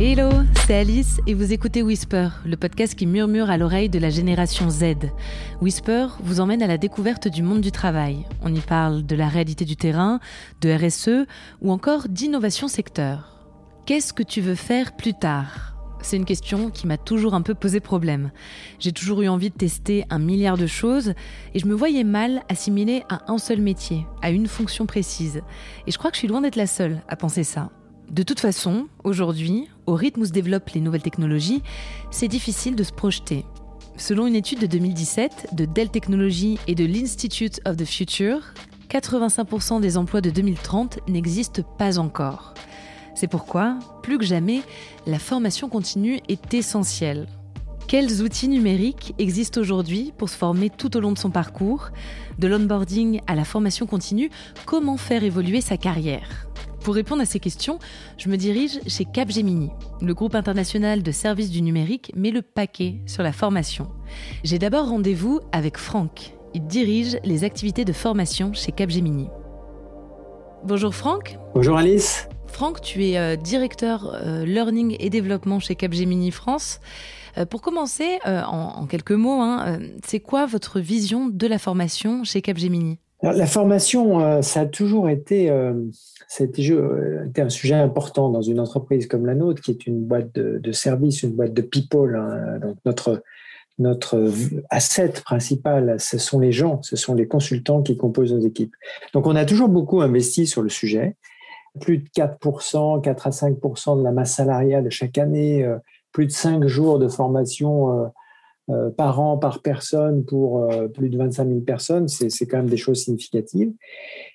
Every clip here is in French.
Hello, c'est Alice et vous écoutez Whisper, le podcast qui murmure à l'oreille de la génération Z. Whisper vous emmène à la découverte du monde du travail. On y parle de la réalité du terrain, de RSE ou encore d'innovation secteur. Qu'est-ce que tu veux faire plus tard? C'est une question qui m'a toujours un peu posé problème. J'ai toujours eu envie de tester un milliard de choses et je me voyais mal assimilée à un seul métier, à une fonction précise. Et je crois que je suis loin d'être la seule à penser ça. De toute façon, aujourd'hui, au rythme où se développent les nouvelles technologies, c'est difficile de se projeter. Selon une étude de 2017 de Dell Technologies et de l'Institute of the Future, 85% des emplois de 2030 n'existent pas encore. C'est pourquoi, plus que jamais, la formation continue est essentielle. Quels outils numériques existent aujourd'hui pour se former tout au long de son parcours? De l'onboarding à la formation continue, comment faire évoluer sa carrière? Pour répondre à ces questions, je me dirige chez Capgemini. Le groupe international de services du numérique met le paquet sur la formation. J'ai d'abord rendez-vous avec Franck. Il dirige les activités de formation chez Capgemini. Bonjour Franck. Bonjour Alice. Franck, tu es euh, directeur euh, learning et développement chez Capgemini France. Euh, pour commencer, en, quelques mots, hein, c'est quoi votre vision de la formation chez Capgemini? La formation, ça a toujours été c'était euh, un sujet important dans une entreprise comme la nôtre, qui est une boîte de, de services, une boîte de people. Hein. Donc notre, notre asset principal, ce sont les gens, ce sont les consultants qui composent nos équipes. Donc on a toujours beaucoup investi sur le sujet. Plus de 4%, 4 à 5% de la masse salariale chaque année, euh, plus de 5 jours de formation euh, par an, par personne pour euh, plus de 25 000 personnes, c'est quand même des choses significatives.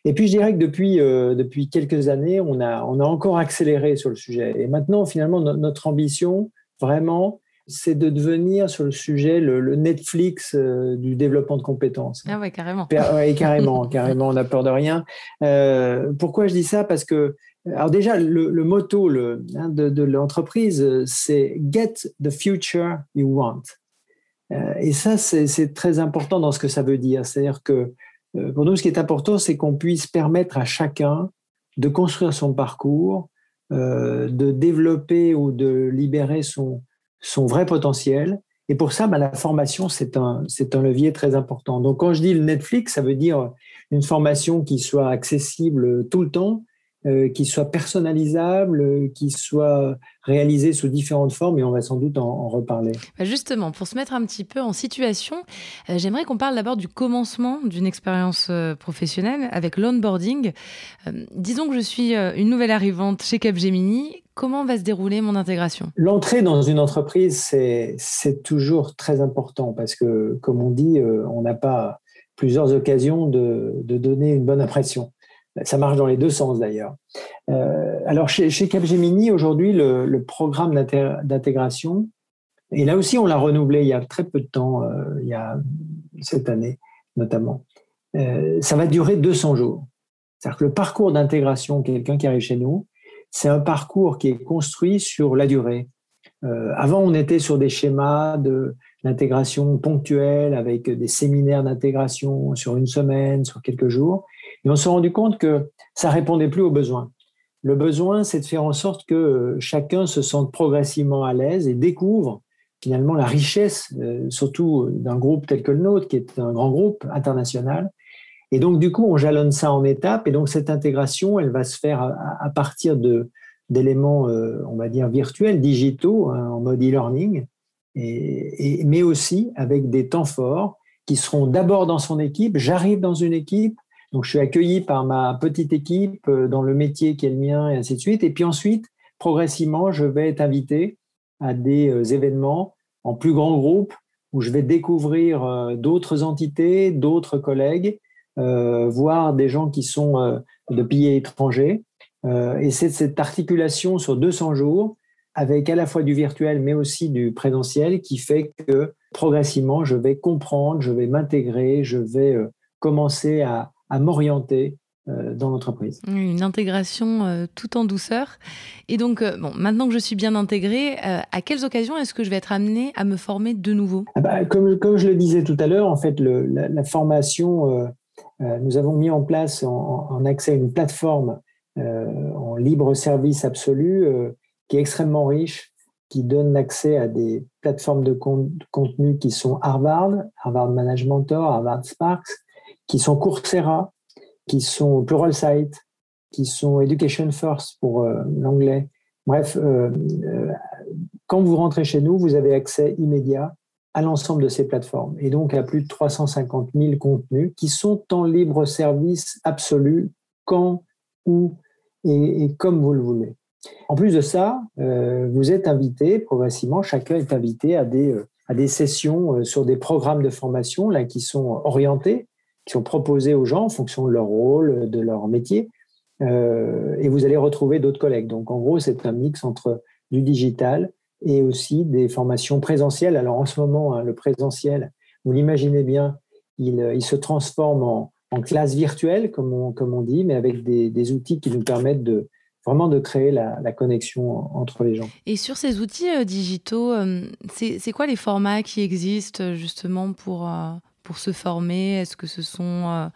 Et puis je dirais que depuis, euh, depuis quelques années, on a, on a encore accéléré sur le sujet. Et maintenant, finalement, notre ambition, vraiment, c'est de devenir sur le sujet le, Netflix du développement de compétences. Ah ouais, carrément. Oui, carrément, carrément, on n'a peur de rien. pourquoi je dis ça? Parce que alors déjà, le, le motto le, hein, de, de l'entreprise, c'est Get the future you want. Euh, et ça, c'est très important dans ce que ça veut dire. C'est-à-dire que euh, pour nous, ce qui est important, c'est qu'on puisse permettre à chacun de construire son parcours, euh, de développer ou de libérer son, vrai potentiel. Et pour ça, bah, la formation, c'est un, un levier très important. Donc, quand je dis le Netflix, ça veut dire une formation qui soit accessible tout le temps, euh, qui soit personnalisable, euh, qui soit réalisé sous différentes formes, et on va sans doute en, reparler. Bah, justement, pour se mettre un petit peu en situation, euh, j'aimerais qu'on parle d'abord du commencement d'une expérience professionnelle avec l'onboarding. disons que je suis une nouvelle arrivante chez Capgemini. Comment va se dérouler mon intégration? L'entrée dans une entreprise, c'est toujours très important parce que, comme on dit, on n'a pas plusieurs occasions de, de donner une bonne impression. Ça marche dans les deux sens d'ailleurs. Euh, alors chez, Capgemini, aujourd'hui, le, programme d'intégration, et là aussi on l'a renouvelé il y a très peu de temps, euh, il y a cette année notamment, euh, ça va durer 200 jours. C'est-à-dire que le parcours d'intégration, quelqu'un qui arrive chez nous, c'est un parcours qui est construit sur la durée. avant, on était sur des schémas de d'intégration ponctuelle avec des séminaires d'intégration sur une semaine, sur quelques jours. Et on s'est rendu compte que ça répondait plus aux besoins. Le besoin, c'est de faire en sorte que euh, chacun se sente progressivement à l'aise et découvre finalement la richesse, euh, surtout d'un groupe tel que le nôtre, qui est un grand groupe international. Et donc, du coup, on jalonne ça en étapes. Et donc, cette intégration, elle va se faire à, partir de, d'éléments, euh, on va dire, virtuels, digitaux, hein, en mode e-learning, mais aussi avec des temps forts qui seront d'abord dans son équipe. J'arrive dans une équipe, donc, je suis accueilli par ma petite équipe euh, dans le métier qui est le mien et ainsi de suite. Et puis ensuite, progressivement, je vais être invité à des euh, événements en plus grand groupe où je vais découvrir euh, d'autres entités, d'autres collègues, voir des gens qui sont de pays étrangers. et c'est cette articulation sur 200 jours avec à la fois du virtuel mais aussi du présentiel qui fait que progressivement, je vais comprendre, je vais m'intégrer, je vais commencer à, à m'orienter euh, dans l'entreprise. Une intégration euh, tout en douceur. Et donc, euh, bon, maintenant que je suis bien intégrée, à quelles occasions est-ce que je vais être amenée à me former de nouveau? Ah bah, comme, comme, je le disais tout à l'heure, en fait, le, la, formation, nous avons mis en place en, accès à une plateforme en libre service absolu, qui est extrêmement riche, qui donne accès à des plateformes de contenu qui sont Harvard, Harvard Management Mentor, Harvard Sparks, qui sont Coursera, qui sont Pluralsight, qui sont Education First pour euh, l'anglais. Bref, euh, euh, quand vous rentrez chez nous, vous avez accès immédiat à l'ensemble de ces plateformes et donc à plus de 350 000 contenus qui sont en libre service absolu quand, où et, et comme vous le voulez. En plus de ça, vous êtes invité progressivement, chacun est invité à des, à des sessions sur des programmes de formation là, qui sont orientés, qui sont proposés aux gens en fonction de leur rôle, de leur métier. et vous allez retrouver d'autres collègues. Donc en gros, c'est un mix entre du digital et aussi des formations présentielles. Alors en ce moment, hein, le présentiel, vous l'imaginez bien, il, il, se transforme en, classe virtuelle, comme on, dit, mais avec des, outils qui nous permettent de, vraiment de créer la, connexion entre les gens. Et sur ces outils euh, digitaux, euh, c'est quoi les formats qui existent euh, justement pour, pour se former? Est-ce que ce sont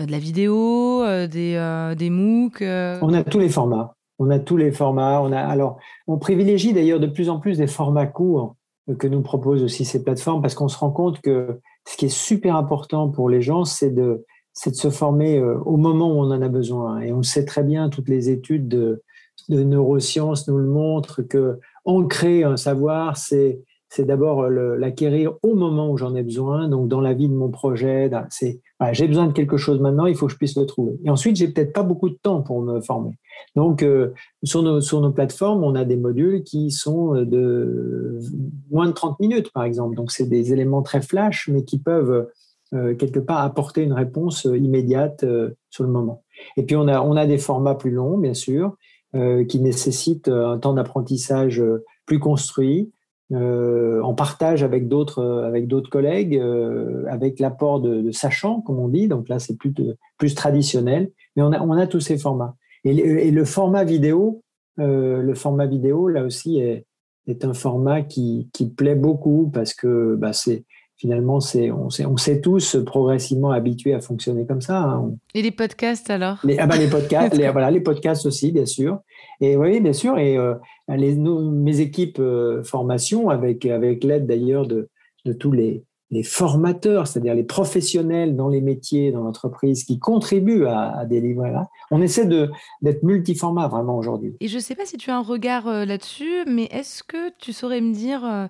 de la vidéo, des, des MOOC On a tous les formats. On a tous les formats. On a, alors, on privilégie d'ailleurs de plus en plus des formats courts que nous proposent aussi ces plateformes parce qu'on se rend compte que ce qui est super important pour les gens, c'est de, c'est de se former euh, au moment où on en a besoin. Et on sait très bien, toutes les études de, neurosciences nous le montrent, que ancrer un savoir, c'est c'est d'abord l'acquérir au moment où j'en ai besoin, donc dans la vie de mon projet. C'est j'ai besoin de quelque chose maintenant, il faut que je puisse le trouver. Et ensuite, j'ai peut-être pas beaucoup de temps pour me former. Donc, euh, sur, nos, sur nos plateformes, on a des modules qui sont de moins de 30 minutes, par exemple. Donc, c'est des éléments très flash, mais qui peuvent euh, quelque part apporter une réponse euh, immédiate euh, sur le moment. Et puis on a, on a des formats plus longs, bien sûr, qui nécessitent un temps d'apprentissage plus construit, en partage avec d'autres avec d'autres collègues, avec l'apport de, sachants, comme on dit. Donc là, c'est plus plus traditionnel, mais on a on a tous ces formats. Et, le format vidéo, le format vidéo là aussi est, est un format qui, qui plaît beaucoup parce que bah, c'est finalement, c'est, on s'est on tous progressivement habitués à fonctionner comme ça. Hein. Et les podcasts alors? Les, ah bah, les podcasts, les, voilà, les podcasts aussi, bien sûr. Et oui, bien sûr. Et euh, les, mes équipes euh, formation, avec, avec l'aide d'ailleurs de, de tous les, les formateurs, c'est-à-dire les professionnels dans les métiers, dans l'entreprise, qui contribuent à, délivrer là. On essaie d'être multiformat vraiment aujourd'hui. Et je ne sais pas si tu as un regard euh, là-dessus, mais est-ce que tu saurais me dire euh,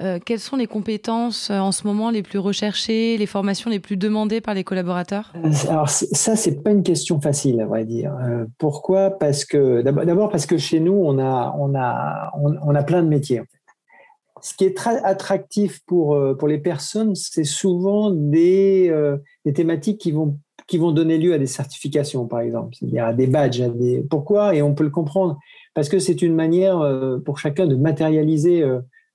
euh, quelles sont les compétences en ce moment les plus recherchées, les formations les plus demandées par les collaborateurs? Alors ça, c'est pas une question facile, à vrai dire. pourquoi? Parce que d'abord parce que chez nous, on a, on a, on, a plein de métiers ce qui est très attractif pour, euh, pour les personnes, c'est souvent des, euh, des, thématiques qui vont, qui vont donner lieu à des certifications, par exemple, c'est-à-dire à des badges. Pourquoi? Et on peut le comprendre, parce que c'est une manière euh, pour chacun de matérialiser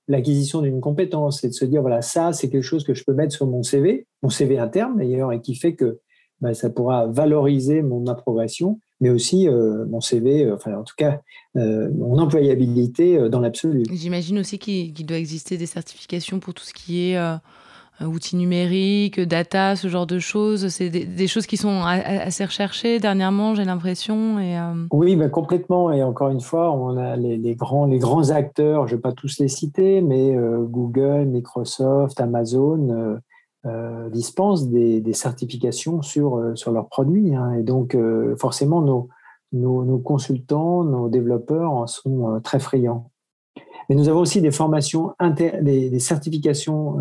l'acquisition d'une compétence et de se dire, voilà, ça, c'est quelque chose que je peux mettre sur mon CV, mon CV interne d'ailleurs, et qui fait que bah, ça pourra valoriser mon approbation mais aussi euh, mon CV, euh, enfin en tout cas euh, mon employabilité dans l'absolu. J'imagine aussi qu'il doit exister des certifications pour tout ce qui est outils numériques, data, ce genre de choses. C'est des, choses qui sont assez recherchées dernièrement, j'ai l'impression. Et, Oui, ben, complètement. Et encore une fois, on a les, grands, les grands acteurs, je ne vais pas tous les citer, mais Google, Microsoft, Amazon dispensent des, certifications sur, euh, sur leurs produits. Hein. et donc, euh, forcément, nos, nos, consultants, nos développeurs en sont très friands. Mais nous avons aussi des formations, des, des, certifications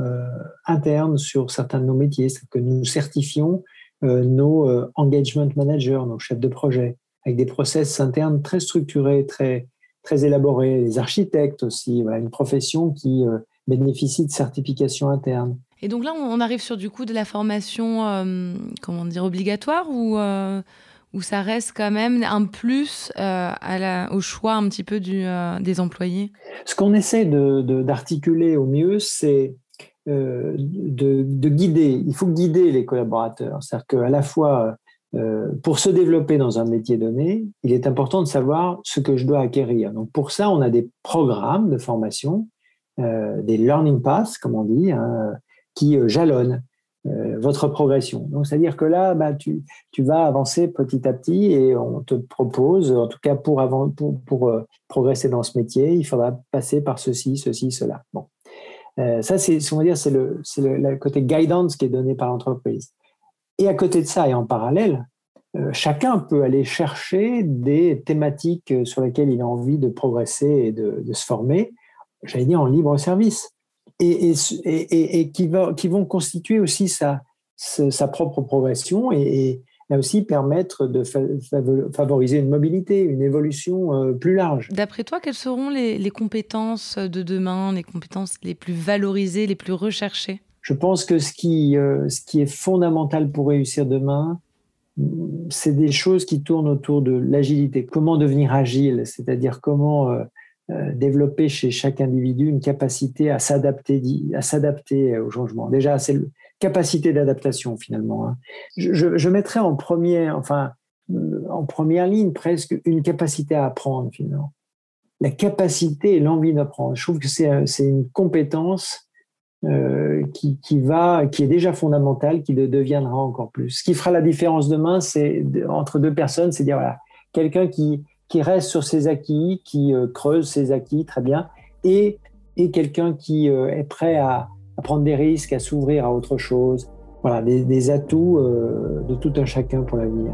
internes sur certains de nos métiers, c'est que nous certifions nos engagement managers, nos chefs de projet, avec des process internes très structurés, très, très élaborés, les architectes aussi, une profession qui bénéficie de certifications internes. Et donc là, on arrive sur du coup de la formation, euh, comment dire, obligatoire ou euh, où ça reste quand même un plus euh, au choix un petit peu des employés? Ce qu'on essaie d'articuler de, au mieux, c'est de, de, guider. Il faut guider les collaborateurs. C'est-à-dire qu'à la fois, pour se développer dans un métier donné, il est important de savoir ce que je dois acquérir. Donc pour ça, on a des programmes de formation, des learning paths, comme on dit, hein, qui euh, jalonnent votre progression. Donc, c'est-à-dire que là, bah, tu, tu, vas avancer petit à petit et on te propose, en tout cas pour, avant, pour, pour progresser dans ce métier, il faudra passer par ceci, ceci, cela. Bon. ça, c'est, on dire, c'est le, c'est le, côté guidance qui est donné par l'entreprise. Et à côté de ça, et en parallèle, euh, chacun peut aller chercher des thématiques euh, sur lesquelles il a envie de progresser et de, se former, j'allais dire en libre service, et, et, qui, va, qui, vont constituer aussi sa, sa propre progression et, là aussi permettre de favoriser une mobilité, une évolution euh, plus large. D'après toi, quelles seront les, les compétences de demain, les compétences les plus valorisées, les plus recherchées? Je pense que ce qui, ce qui est fondamental pour réussir demain, c'est des choses qui tournent autour de l'agilité. Comment devenir agile, c'est-à-dire comment euh, euh, développer chez chaque individu une capacité à s'adapter, à s'adapter au changement. Déjà, c'est la capacité d'adaptation finalement. Hein. Je, je, mettrais en première, enfin, euh, en première ligne presque une capacité à apprendre finalement. La capacité et l'envie d'apprendre. Je trouve que c'est une compétence euh, qui, va, qui est déjà fondamentale, qui deviendra encore plus. Ce qui fera la différence demain, c'est entre deux personnes, c'est dire voilà, quelqu'un qui, qui reste sur ses acquis, qui euh, creuse ses acquis, très bien, et, et quelqu'un qui euh, est prêt à, prendre des risques, à s'ouvrir à autre chose. Voilà, des, des atouts de tout un chacun pour l'avenir.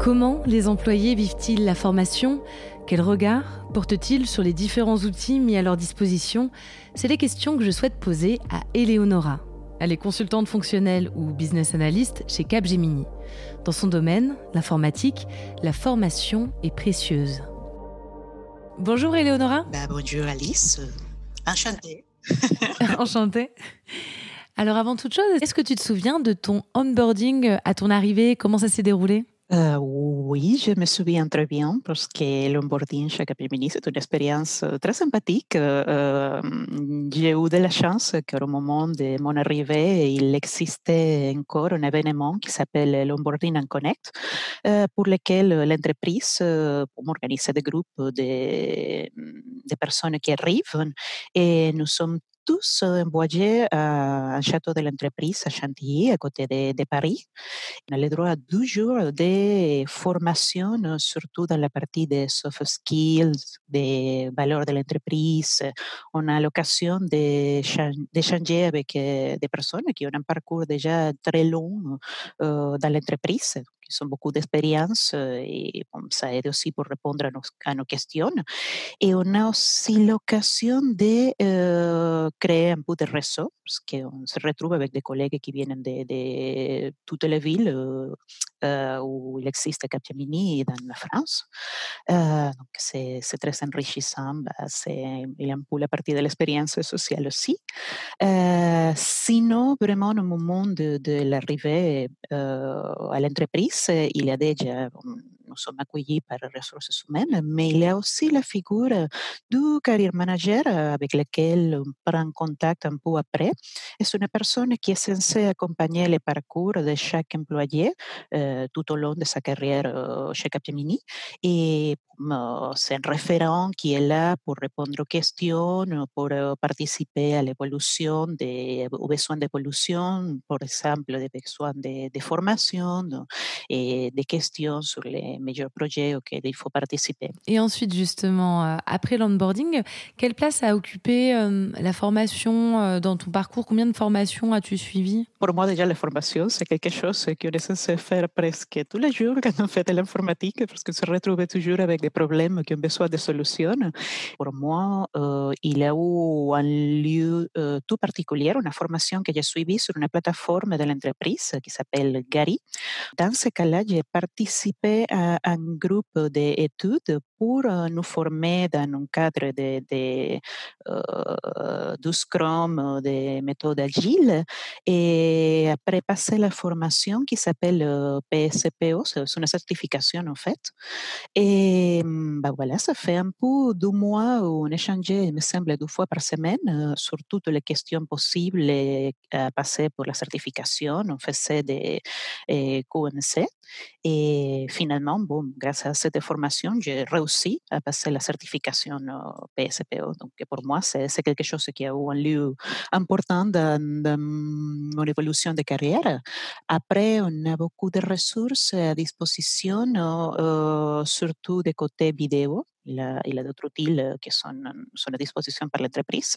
Comment les employés vivent-ils la formation? Quel regard portent-ils sur les différents outils mis à leur disposition? C'est les questions que je souhaite poser à Eleonora. Elle est consultante fonctionnelle ou business analyst chez Capgemini. Dans son domaine, l'informatique, la formation est précieuse. Bonjour Eleonora. Bah, bonjour Alice. Enchantée. Enchantée. Alors avant toute chose, est-ce que tu te souviens de ton onboarding à ton arrivée? Comment ça s'est déroulé? Uh, oui, je me souviens très bien parce que l'onboarding chez Capgemini, c'est une expérience très sympathique. Uh, j'ai eu de la chance qu'au moment de mon arrivée, il existait encore un événement qui s'appelle l'Onboarding and Connect, uh, pour lequel l'entreprise peut organiser des groupes de, de personnes qui arrivent et nous sommes tous envoyés à un château de l'entreprise à Chantilly, à côté de, de, Paris. On a le droit à deux jours de formation, surtout dans la partie des soft skills, des valeurs de l'entreprise. On a l'occasion d'échanger avec des personnes qui ont un parcours déjà très long euh, dans l'entreprise qui ont beaucoup d'expérience et bon, ça aide aussi pour répondre à nos, à nos, questions. Et on a aussi l'occasion de euh, créer un peu de réseau, parce qu'on se retrouve avec des collègues qui viennent de, de toutes les villes euh, où il existe Capgemini dans la France. Euh, donc c'est très enrichissant, bah, c'est un peu la partie de l'expérience sociale aussi. Sinon, vraiment, au moment de, de l'arrivée à l'entreprise, il y a déjà nous sommes accueillis par les ressources humaines, mais il y a aussi la figure du career manager avec lequel prend contact un peu après. C'est une personne qui est censée accompagner le parcours de chaque employé euh, tout au long de sa carrière euh, chez Capgemini et c'est un référent qui est là pour répondre aux questions, pour participer à l'évolution des aux besoins d'évolution, par exemple des besoins de, de, formation et des questions sur les meilleurs projets auxquels il faut participer. Et ensuite, justement, après l'onboarding, quelle place a occupé la formation dans ton parcours? Combien de formations as-tu suivi Pour moi, déjà, la formation, c'est quelque chose qu'on est censé faire presque tous les jours quand on fait de l'informatique, parce qu'on se retrouve toujours avec des problèmes qui ont besoin de solutions. Pour moi, euh, il y a eu un lieu euh, tout particulier, une formation que j'ai suivie sur une plateforme de l'entreprise qui s'appelle Gary. Dans ce cas-là, j'ai participé à un groupe d'études euh, nous former dans un cadre de, de euh, du Scrum, des méthodes agiles. Et après passer la formation qui s'appelle PSPO, c'est une certification en fait. Et bah voilà, ça fait un peu deux mois où on échangeait, il me semble, deux fois par semaine sur toutes les questions possibles à passer pour la certification. On faisait des QNC. Et finalement, bon, grâce à cette formation, j'ai réussi à passer la certification PSPO. Donc, pour moi, c'est quelque chose qui un lieu important dans, dans, mon évolution de carrière. Après, on a beaucoup de ressources à disposition, euh, surtout des côtés vidéo. Il y a, a d'autres disposition par l'entreprise.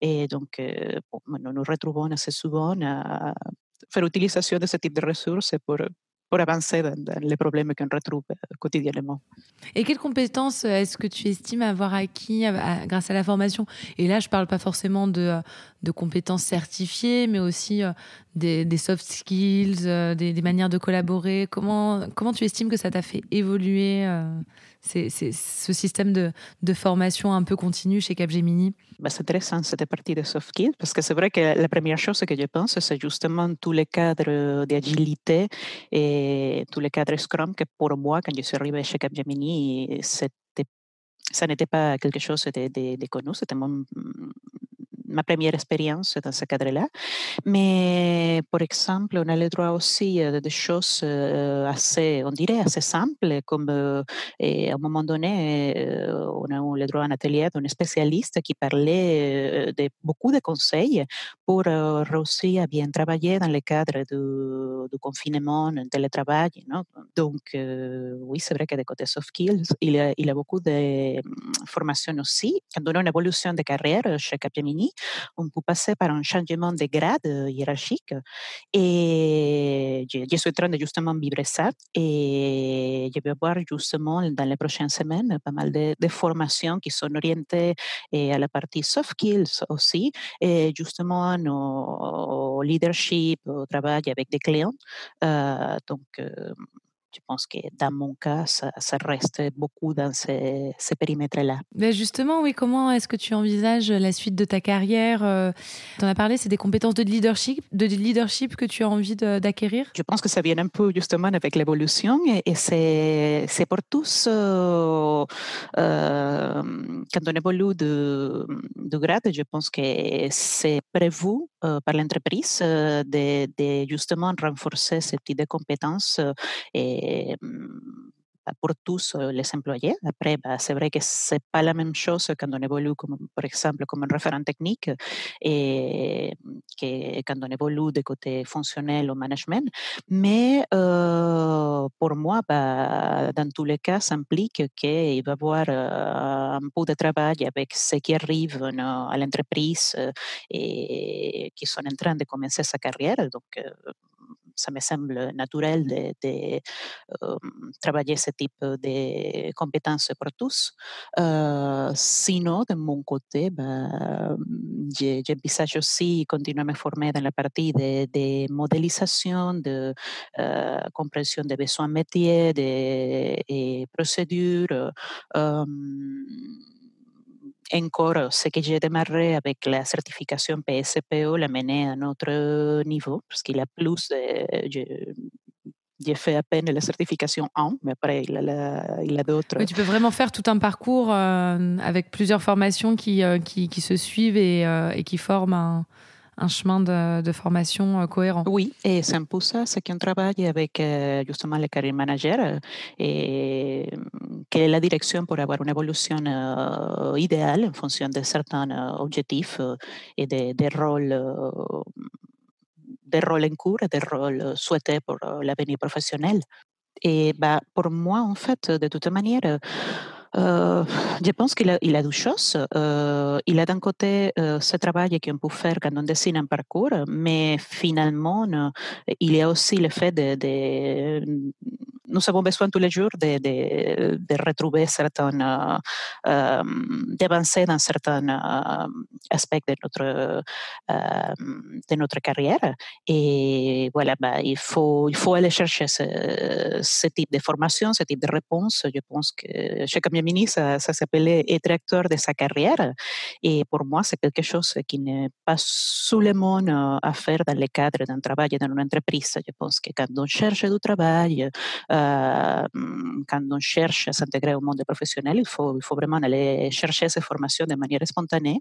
Et donc, bon, nous nous de ce type de ressources pour avancer dans, les problèmes qu'on retrouve euh, quotidiennement. Et quelles compétences euh, est-ce que tu estimes avoir acquis grâce à la formation? Et là, je ne parle pas forcément de, de, compétences certifiées, mais aussi euh, des, soft skills, des, manières de collaborer. Comment, comment tu estimes que ça t'a fait évoluer c'est, ce système de, formation un peu continue chez Capgemini? Bah, C'est intéressant cette partie de soft skills parce que c'est vrai que la première chose que je pense, c'est justement tous les cadres d'agilité et tous les cadres Scrum que pour moi, quand je suis arrivée chez Capgemini, c'était ça n'était pas quelque chose de, de, de connu, c'était ma première expérience dans ce cadre-là. Mais, par exemple, on a le droit aussi à des choses assez, on dirait, assez simples, comme à un moment donné, on a eu le droit à un atelier d'un spécialiste qui parlait de beaucoup de conseils pour réussir à bien travailler dans le cadre du, du confinement, du télétravail. Non? Donc, oui, c'est vrai que des côté soft skills, il y a, il y a beaucoup de formations aussi. Quand on a une évolution de carrière chez Capgemini, on peut passer par un changement de grade euh, hiérarchique. Et je, suis en train de justement vivre ça. Et je vais avoir justement dans les prochaines semaines pas mal de, formations qui sont orientées eh, à la partie soft skills aussi, justement au leadership, au travail avec des clients. Euh, donc, euh, je pense que dans mon cas, ça, reste beaucoup dans ces, périmètres-là. Ben justement, oui, comment est-ce que tu envisages la suite de ta carrière euh, Tu en as parlé, c'est des compétences de leadership, de leadership que tu as envie d'acquérir? Je pense que ça vient un peu justement avec l'évolution et, c'est pour tous, euh, euh, quand on évolue de, de grade, je pense que c'est prévu par l'entreprise de, de, justement renforcer ce type de compétences et pour tous les employés. Après, c'est vrai que c'est pas la même chose quand on évolue, comme, par exemple, comme un référent technique et que quand on évolue de côté fonctionnel ou management. Mais pour moi, bah, dans tous les cas, ça implique qu'il va y avoir un peu de travail avec ceux qui arrivent à l'entreprise et qui sont en train de commencer sa carrière. Donc, ça me semble naturel de, de um, travailler ce type de compétences pour tous. Uh, sinon, de mon côté, bah, j'envisage aussi continuer à me former dans la partie de, de modélisation, de uh, compréhension des besoins métiers, des procédures. Encore ce que j'ai démarré avec la certification PSPO l'a mené à un autre niveau, parce qu'il a plus j'ai fait à peine la certification 1, mais après, il a, d'autres. tu peux vraiment faire tout un parcours euh, avec plusieurs formations qui, euh, qui, qui, se suivent et, euh, et qui forment un, un chemin de, formation euh, cohérent. Oui, et c'est peu ça, qu'on travaille avec euh, justement les career managers euh, et quelle est la direction pour avoir une évolution idéale en fonction de certains objectifs et des, rôles des en cours et des rôles souhaités pour l'avenir professionnel. Et bah, pour moi, en fait, de toute manière, euh, je pense qu'il a, il a deux choses. Euh, il a d'un côté euh, ce travail qu'on peut faire quand on dessine un parcours, mais finalement, il y a aussi le fait de nous avons besoin tous les jours de, de, de retrouver certains, euh, d'avancer certains aspects de notre, de notre carrière. Et voilà, aller chercher type de formation, ce type de réponse. Je pense que chez Camille ça, ça s'appelait être acteur de sa carrière. Et pour moi, c'est quelque chose qui n'est pas seulement à faire dans le cadre d'un travail dans une entreprise. Je pense que quand on cherche du travail, quand on cherche à s'intégrer au monde professionnel, il faut, vraiment aller chercher ces formations de manière spontanée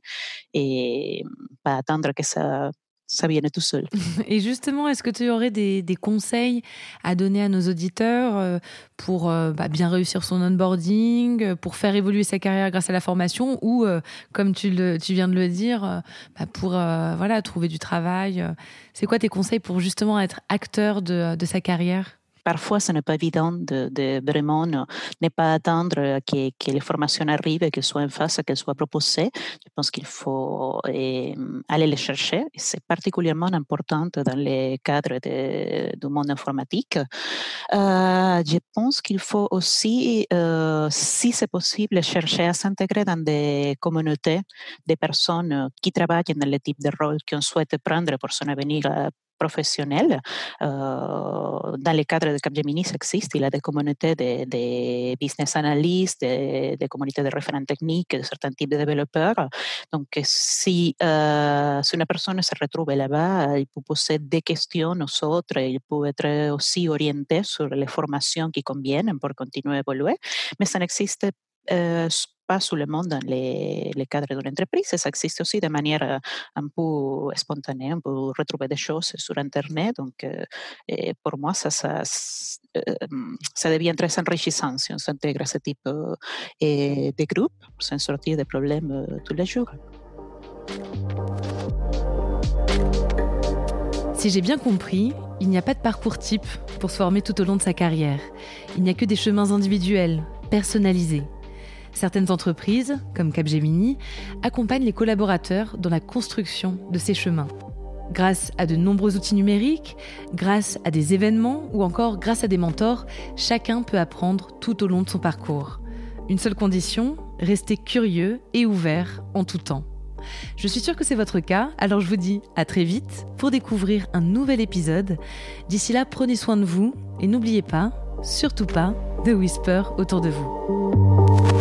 et pas attendre que ça vient tout seul. Et justement, est-ce que tu aurais des, conseils à donner à nos auditeurs euh, pour euh, bah, bien réussir son onboarding, pour faire évoluer sa carrière grâce à la formation ou, euh, comme tu, viens de le dire, bah, pour trouver du travail C'est quoi tes conseils pour justement être acteur de sa carrière? Parfois ce n'est pas évident de, vraiment ne, pas attendre que, que, les formations arrivent, qu'elles soient en face, qu'elles soient proposées. Je pense qu'il faut eh, aller les chercher. C'est particulièrement important dans les cadres de, du monde informatique. Euh, je pense qu'il faut aussi, euh, si c'est possible, chercher à s'intégrer dans des communautés de personnes qui travaillent dans le type de rôle qu'on souhaite prendre pour son avenir professionnel. Euh, dans le cadre de Capgemini, existe. Il y a des communautés de, de business analysts, de communautés de référents techniques, de certains types de développeurs. Donc, si, euh, si une personne se retrouve là-bas, il peut poser des questions aux autres, il peut être aussi orienté sur les formations qui conviennent pour continuer à évoluer. Mais ça n'existe euh, pas sous le monde dans les, les cadres d'une entreprise. Ça existe aussi de manière euh, un peu spontanée. On peut retrouver des choses sur Internet. Donc, euh, pour moi, ça, ça, euh, ça, devient très enrichissant si on s'intègre à ce type de groupe sans sortir des problèmes tous les jours. Si j'ai bien compris, il n'y a pas de parcours type pour se former tout au long de sa carrière. Il n'y a que des chemins individuels, personnalisés. Certaines entreprises, comme Capgemini, accompagnent les collaborateurs dans la construction de ces chemins. Grâce à de nombreux outils numériques, grâce à des événements ou encore grâce à des mentors, chacun peut apprendre tout au long de son parcours. Une seule condition, rester curieux et ouvert en tout temps. Je suis sûre que c'est votre cas, alors je vous dis à très vite pour découvrir un nouvel épisode. D'ici là, prenez soin de vous et n'oubliez pas, surtout pas, de whisper autour de vous.